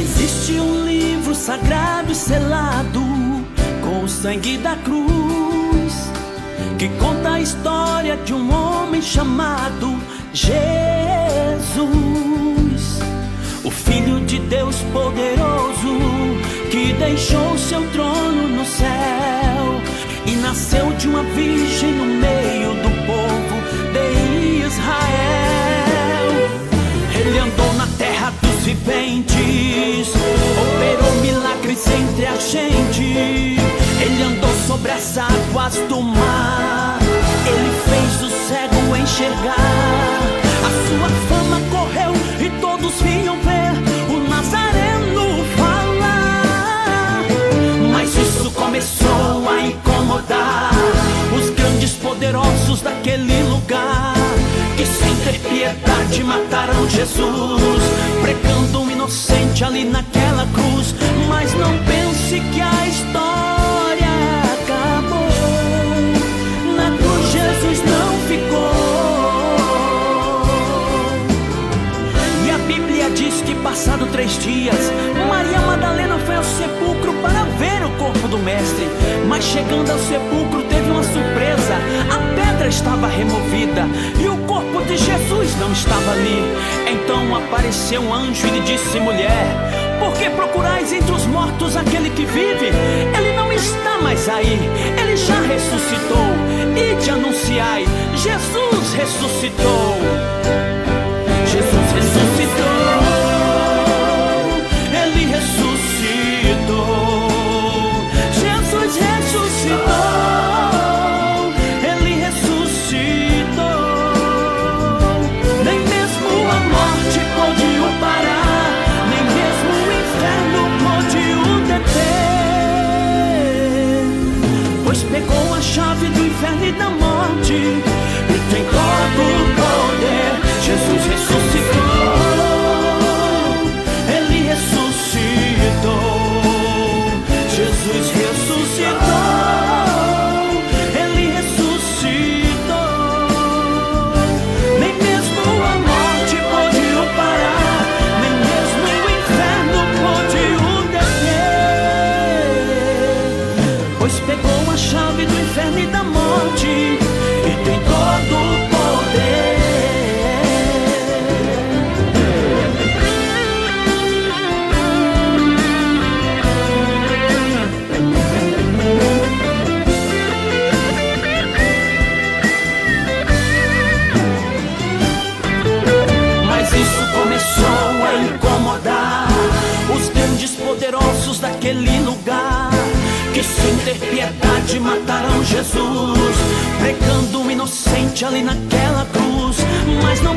Existe um livro sagrado e selado com o sangue da cruz que conta a história de um homem chamado Jesus, o Filho de Deus poderoso que deixou seu trono no céu e nasceu de uma virgem no viventes, operou milagres entre a gente. Ele andou sobre as águas do mar, ele fez o cego enxergar. A sua fama correu e todos vinham ver o Nazareno falar. Mas isso começou a incomodar os grandes poderosos daquele lugar ter piedade mataram Jesus, pregando um inocente ali naquela cruz. Mas não pense que a história acabou. Na cruz Jesus não ficou. E a Bíblia diz que passado três dias, Mas chegando ao sepulcro teve uma surpresa. A pedra estava removida e o corpo de Jesus não estava ali. Então apareceu um anjo e lhe disse: Mulher, por que procurais entre os mortos aquele que vive? Ele não está mais aí, ele já ressuscitou. E te anunciai: Jesus ressuscitou. Ressuscitou. Daquele lugar. Que sem ter piedade mataram Jesus, pregando um inocente ali naquela cruz. Mas não